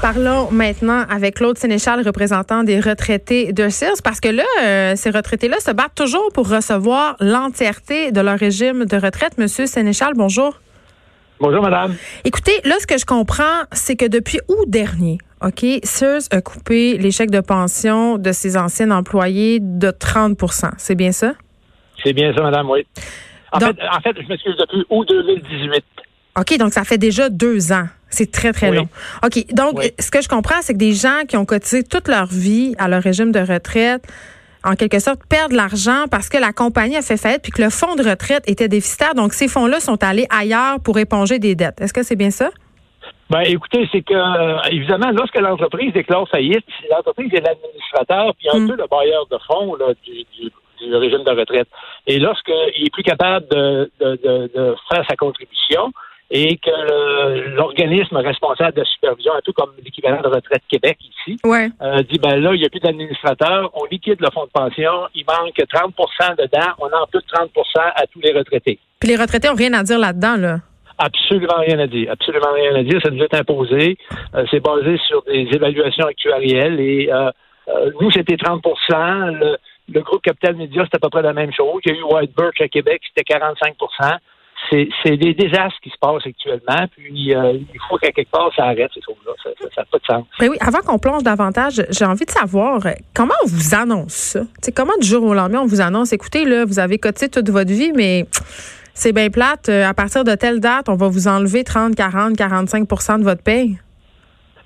Parlons maintenant avec Claude Sénéchal, représentant des retraités de Sears, parce que là, euh, ces retraités-là se battent toujours pour recevoir l'entièreté de leur régime de retraite. Monsieur Sénéchal, bonjour. Bonjour, madame. Écoutez, là, ce que je comprends, c'est que depuis août dernier, OK, Sears a coupé les chèques de pension de ses anciens employés de 30% C'est bien ça? C'est bien ça, madame, oui. En, fait, en fait, je m'excuse, depuis août 2018. OK, donc ça fait déjà deux ans. C'est très, très long. OK, donc ce que je comprends, c'est que des gens qui ont cotisé toute leur vie à leur régime de retraite, en quelque sorte, perdent l'argent parce que la compagnie a fait faillite puis que le fonds de retraite était déficitaire. Donc, ces fonds-là sont allés ailleurs pour éponger des dettes. Est-ce que c'est bien ça? Ben, écoutez, c'est que, euh, évidemment, lorsque l'entreprise déclare faillite, l'entreprise est l'administrateur puis un hmm. peu le bailleur de fonds du, régime de retraite. Et lorsqu'il est plus capable de, de faire sa contribution, et que l'organisme responsable de supervision, un peu comme l'équivalent de Retraite Québec ici, euh, dit ben là, il n'y a plus d'administrateur, on liquide le fonds de pension, il manque 30% dedans, on en plus 30% à tous les retraités. Puis les retraités ont rien à dire là-dedans, là. Absolument rien à dire. Absolument rien à dire. Ça nous est imposé. Euh, c'est basé sur des évaluations actuarielles et euh, nous, c'était 30 le, le, groupe Capital Média, c'était à peu près la même chose. Il y a eu White Birch à Québec, c'était 45 c'est des désastres qui se passent actuellement, puis euh, il faut qu'à quelque part ça arrête ces choses-là. Ça n'a pas de sens. Mais oui, avant qu'on plonge davantage, j'ai envie de savoir comment on vous annonce ça? T'sais, comment du jour au lendemain on vous annonce, écoutez, là, vous avez cotisé toute votre vie, mais c'est bien plate, euh, à partir de telle date, on va vous enlever 30, 40, 45% de votre paye?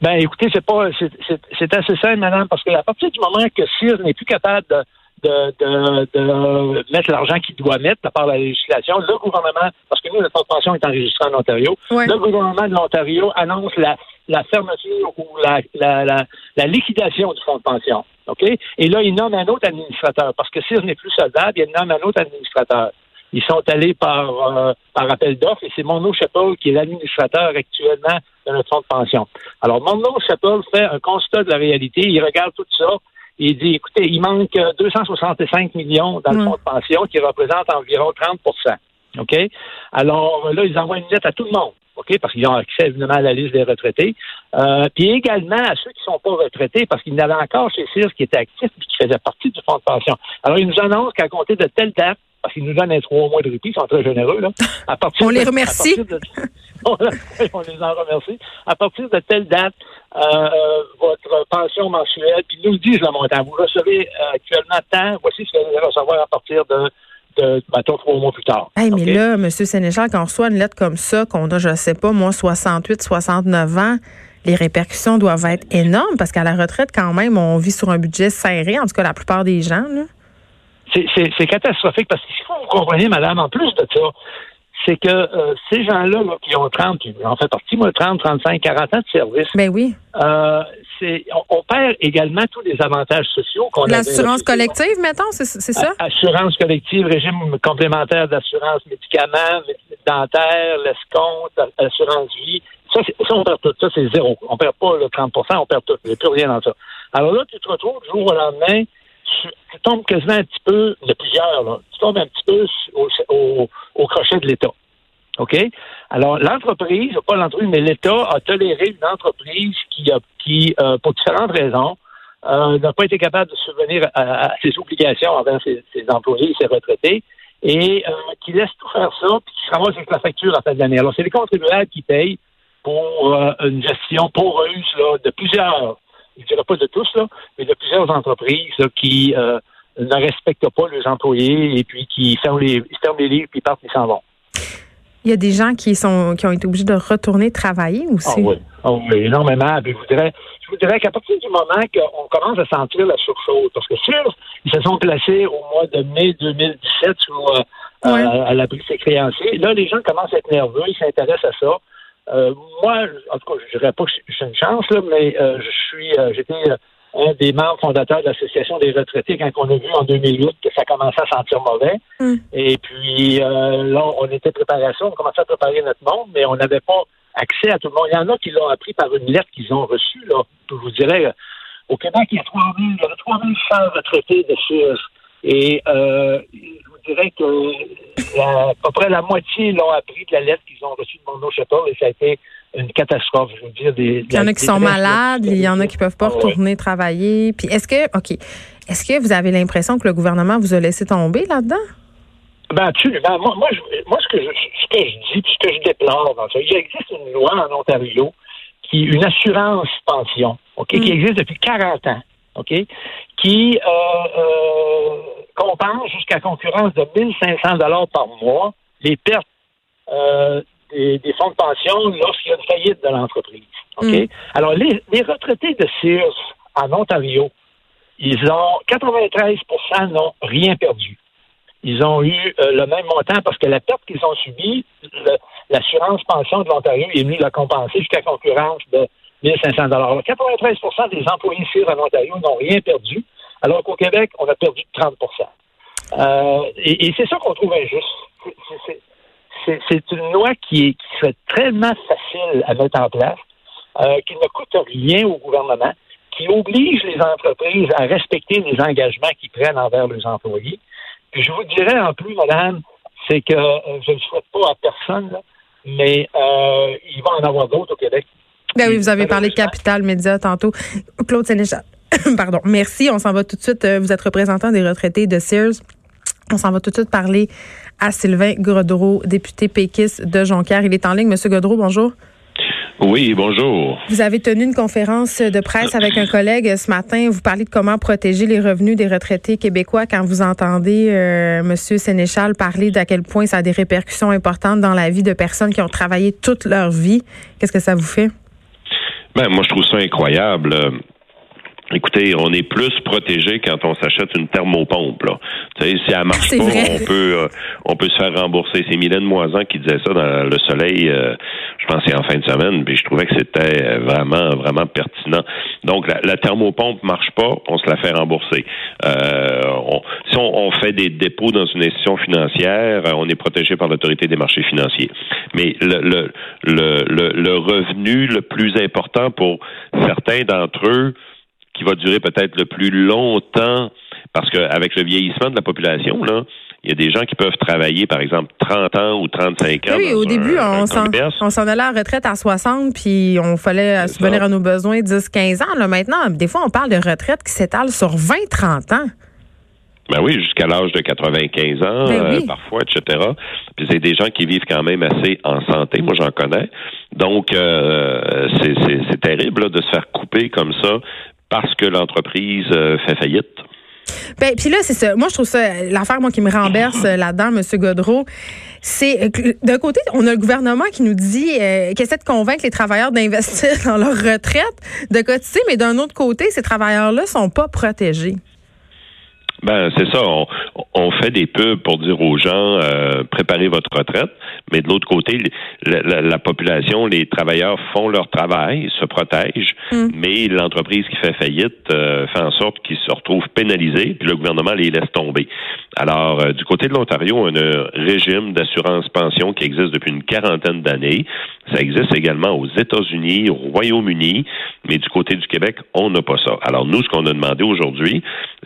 Ben écoutez, c'est pas c'est assez simple, madame, parce qu'à partir du moment que CIR n'est plus capable de de, de, mettre l'argent qu'il doit mettre par la législation. Le gouvernement, parce que nous, le fonds de pension est enregistré en Ontario, le gouvernement de l'Ontario annonce la, la fermeture ou la, la, la, liquidation du fonds de pension. OK? Et là, il nomme un autre administrateur, parce que si ce n'est plus solvable, il nomme un autre administrateur. Ils sont allés par, euh, par appel d'offres et c'est Monod Chappell qui est l'administrateur actuellement de notre fonds de pension. Alors, Monod Chappell fait un constat de la réalité, il regarde tout ça, il dit, écoutez, il manque 265 millions dans le fonds de pension qui représente environ 30 OK? Alors là, ils envoient une lettre à tout le monde. OK? Parce qu'ils ont accès évidemment à la liste des retraités. Euh, puis également à ceux qui ne sont pas retraités, parce qu'ils n'avaient encore chez CIRS qui était actif et qui faisait partie du fonds de pension. Alors, ils nous annoncent qu'à compter de telle date, parce qu'ils nous donnent un trois mois de répit, ils sont très généreux, là. À partir on les remercie. on, les en remercie. À partir de telle date, euh, votre pension mensuelle, puis nous disent le montant. Vous recevez euh, actuellement tant, voici ce que vous allez recevoir à partir de de, mettons, trois mois plus tard. Hey, mais là, M. Sénéchal, quand on reçoit une lettre comme ça, qu'on a, je ne sais pas, moi, 68, 69 ans, les répercussions doivent être énormes parce qu'à la retraite, quand même, on vit sur un budget serré, en tout cas la plupart des gens. C'est catastrophique parce qu'il faut vous compreniez, madame, en plus de ça, c'est que euh, ces gens-là qui ont 30, en fait partie, moi, 30, 35, 40 ans de service. Ben oui. Euh, on, perd également tous les avantages sociaux qu'on a. L'assurance collective, mettons, c'est ça? Assurance collective, régime complémentaire d'assurance médicaments, dentaire, l'escompte, assurance vie. Ça, ça, on perd tout. Ça, c'est zéro. On perd pas le 30% on perd tout. Il n'y a plus rien dans ça. Alors là, tu te retrouves du jour au lendemain tu, tombes quasiment un petit peu, de plusieurs, là, tu tombes un petit peu au, au, crochet de l'État. OK? Alors, l'entreprise, pas l'entreprise, mais l'État a toléré une entreprise qui, a, qui euh, pour différentes raisons, euh, n'a pas été capable de subvenir à, ses obligations envers ses, employés et ses retraités, et euh, qui laisse tout faire ça, puis qui se ramasse avec la facture à fin de l'année. Alors, c'est les contribuables qui payent pour une gestion poreuse là, de plusieurs je dirais pas de tous, là, mais de plusieurs entreprises qui euh, ne respectent pas leurs employés et puis qui ferment les, ferment les livres puis partent et s'en vont. Il y a des gens qui sont qui ont été obligés de retourner travailler aussi. Ah oui, ah oui énormément. je vous dirais, je vous dirais qu'à partir du moment qu'on commence à sentir la surchauffe, parce que sûr, ils se sont placés au mois de mai 2017 sur, euh, euh, à l'abri de ses créanciers. Là, les gens commencent à être nerveux, ils s'intéressent à ça. Euh, moi, en tout cas, je dirais pas que j'ai une chance, là, mais euh, je suis, euh, j'étais un des membres fondateurs de l'Association des retraités quand on a vu en 2008 que ça commençait à sentir mauvais. Mm. Et puis là, on était préparé à ça, on commençait à préparer notre monde, mais on n'avait pas accès à tout le monde. Il y en a qui l'ont appris par une lettre qu'ils ont reçue. Là. Je vous dirais, au Québec, il y a 3000, il y avait 3100 retraités de SUS. Et euh, dirais que à peu près la moitié l'ont appris de la lettre qu'ils ont reçue de mon Chappelle et ça a été une catastrophe. Je veux dire, des, il y en a qui sont malades, il y en a qui peuvent pas ah retourner travailler. Puis est-ce que, OK, est-ce que vous avez l'impression que le gouvernement vous a laissé tomber là-dedans? Ben absolument. Moi, moi, moi ce, que je, ce que je dis, ce que je déplore dans ça, il existe une loi en Ontario qui une assurance pension, ok, qui mm. existe depuis 40 ans, ok, qui euh, euh, compense jusqu'à concurrence de 1500 dollars par mois les pertes euh, des, fonds de pension lorsqu'il y a une faillite de l'entreprise. OK? Mm. Alors, les, les, retraités de Sears en Ontario, ils ont 93% n'ont rien perdu. Ils ont eu euh, le même montant parce que la perte qu'ils ont subie, l'assurance pension de l'Ontario est venue la compenser jusqu'à concurrence de 1500 dollars. 93% des employés Sears en Ontario n'ont rien perdu, alors qu'au Québec, on a perdu 30 euh, et, c'est ça qu'on trouve injuste. C'est une loi qui, est, serait tellement facile à mettre en place, euh, qui ne coûte rien au gouvernement, qui oblige les entreprises à respecter les engagements qu'ils prennent envers leurs employés. Puis je vous dirais en plus, madame, c'est que euh, je ne le souhaite pas à personne, mais euh, il va en avoir d'autres au Québec. Ben oui, vous avez parlé de Capital Média tantôt. Claude Sénéchal. Pardon. Merci. On s'en va tout de suite. Vous êtes représentant des retraités de Sears. On s'en va tout de suite parler à Sylvain Godreau, député péquiste de Jonquière. Il est en ligne. Monsieur Godreau, bonjour. Oui, bonjour. Vous avez tenu une conférence de presse avec un collègue ce matin. Vous parlez de comment protéger les revenus des retraités québécois quand vous entendez euh, Monsieur Sénéchal parler d'à quel point ça a des répercussions importantes dans la vie de personnes qui ont travaillé toute leur vie. Qu'est-ce que ça vous fait? Ben, moi, je trouve ça incroyable. Écoutez, on est plus protégé quand on s'achète une thermopompe. Là. Si elle marche pas, on peut euh, on peut se faire rembourser. C'est Mylène Moisan qui disait ça dans le Soleil, euh, je pense c'est en fin de semaine, puis je trouvais que c'était vraiment vraiment pertinent. Donc la, la, thermopompe marche pas, on se la fait rembourser. Euh, si on, fait des dépôts dans une institution financière, on est protégé par l'autorité des marchés financiers. Mais le, le, le, le revenu le plus important pour certains d'entre eux, qui va durer peut-être le plus longtemps, parce qu'avec le vieillissement de la population, là, il y a des gens qui peuvent travailler, par exemple, 30 ans ou 35 ans. Oui, au début, on s'en allait à la retraite à 60, puis on fallait subvenir à nos besoins 10-15 ans. Là, maintenant, des fois, on parle de retraite qui s'étale sur 20-30 ans. Ben oui, jusqu'à l'âge de 95 ans, ben euh, parfois, etc. Puis c'est des gens qui vivent quand même assez en santé. Moi, j'en connais. Donc, euh, c'est terrible de se faire couper comme ça parce que l'entreprise euh, fait faillite. Ben, puis là, c'est ça. Moi, je trouve ça, l'affaire, qui me renverse euh, là-dedans, M. Godreau, c'est, euh, d'un côté, on a le gouvernement qui nous dit, qui essaie de convaincre les travailleurs d'investir dans leur retraite, de cotiser, mais d'un autre côté, ces travailleurs-là sont pas protégés. Ben c'est ça. On, fait des pubs pour dire aux gens euh, préparez votre retraite, mais de l'autre côté, la, population, les travailleurs font leur travail, se protègent, mm. mais l'entreprise qui fait faillite euh, fait en sorte qu'ils se retrouvent pénalisés, puis le gouvernement les laisse tomber. Alors, euh, du côté de l'Ontario, on a un régime d'assurance pension qui existe depuis une quarantaine d'années. Ça existe également aux États-Unis, au Royaume-Uni, mais du côté du Québec, on n'a pas ça. Alors nous, ce qu'on a demandé aujourd'hui,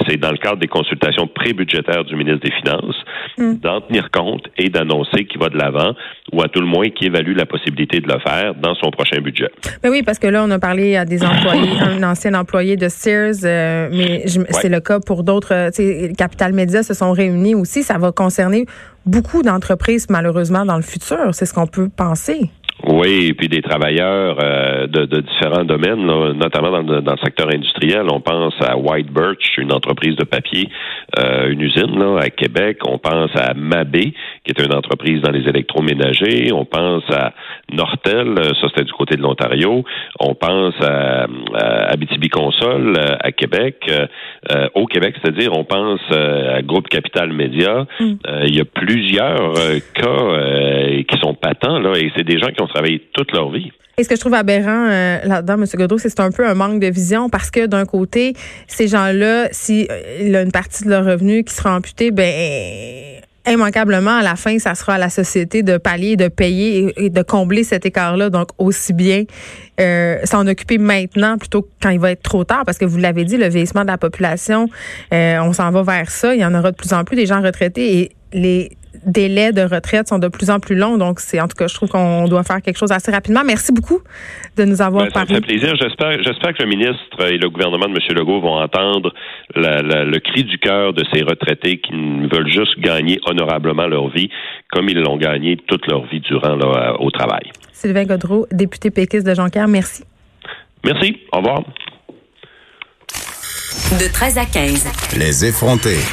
c'est dans le cadre des consultation pré-budgétaire du ministre des Finances, hmm. d'en tenir compte et d'annoncer qu'il va de l'avant ou à tout le moins qu'il évalue la possibilité de le faire dans son prochain budget. Mais oui, parce que là, on a parlé à des employés, un ancien employé de Sears, euh, mais c'est le cas pour d'autres. Euh, Capital Média se sont réunis aussi. Ça va concerner beaucoup d'entreprises, malheureusement, dans le futur. C'est ce qu'on peut penser. Oui, et puis des travailleurs euh, de, de, différents domaines, notamment dans le, secteur industriel. On pense à White Birch, une entreprise de papier, euh, une usine là, à Québec. On pense à Mabé, qui est une entreprise dans les électroménagers. On pense à Nortel, euh, ça c'était du côté de l'Ontario. On pense à, à Abitibi Console à Québec. au Québec, c'est-à-dire, on pense à Groupe Capital Média. Mm. il y a plusieurs cas qui sont patents là, et c'est des gens qui ont travailler toute leur vie. Et ce que je trouve aberrant euh, là-dedans, M. Godreau, c'est un peu un manque de vision parce que d'un côté, ces gens-là, s'il euh, a une partie de leur revenu qui sera amputée, ben immanquablement, à la fin, ça sera à la société de pallier, de payer et, de combler cet écart-là. Donc, aussi bien euh, s'en occuper maintenant plutôt que quand il va être trop tard, parce que vous l'avez dit, le vieillissement de la population, on s'en va vers ça. Il y en aura de plus en plus des gens retraités et les délais de retraite sont de plus en plus longs. Donc, c'est en tout cas, je trouve qu'on doit faire quelque chose assez rapidement. Merci beaucoup de nous avoir ben, parlé. Ça me fait plaisir. J'espère, j'espère que le ministre et le gouvernement de M. Legault vont entendre le cri du cœur de ces retraités qui veulent juste gagner honorablement leur vie, comme ils l'ont gagné toute leur vie durant là, au travail. Sylvain Godreau, député péquiste de Jonquière, merci. Merci. Au revoir. De 13 à 15. Les effrontés.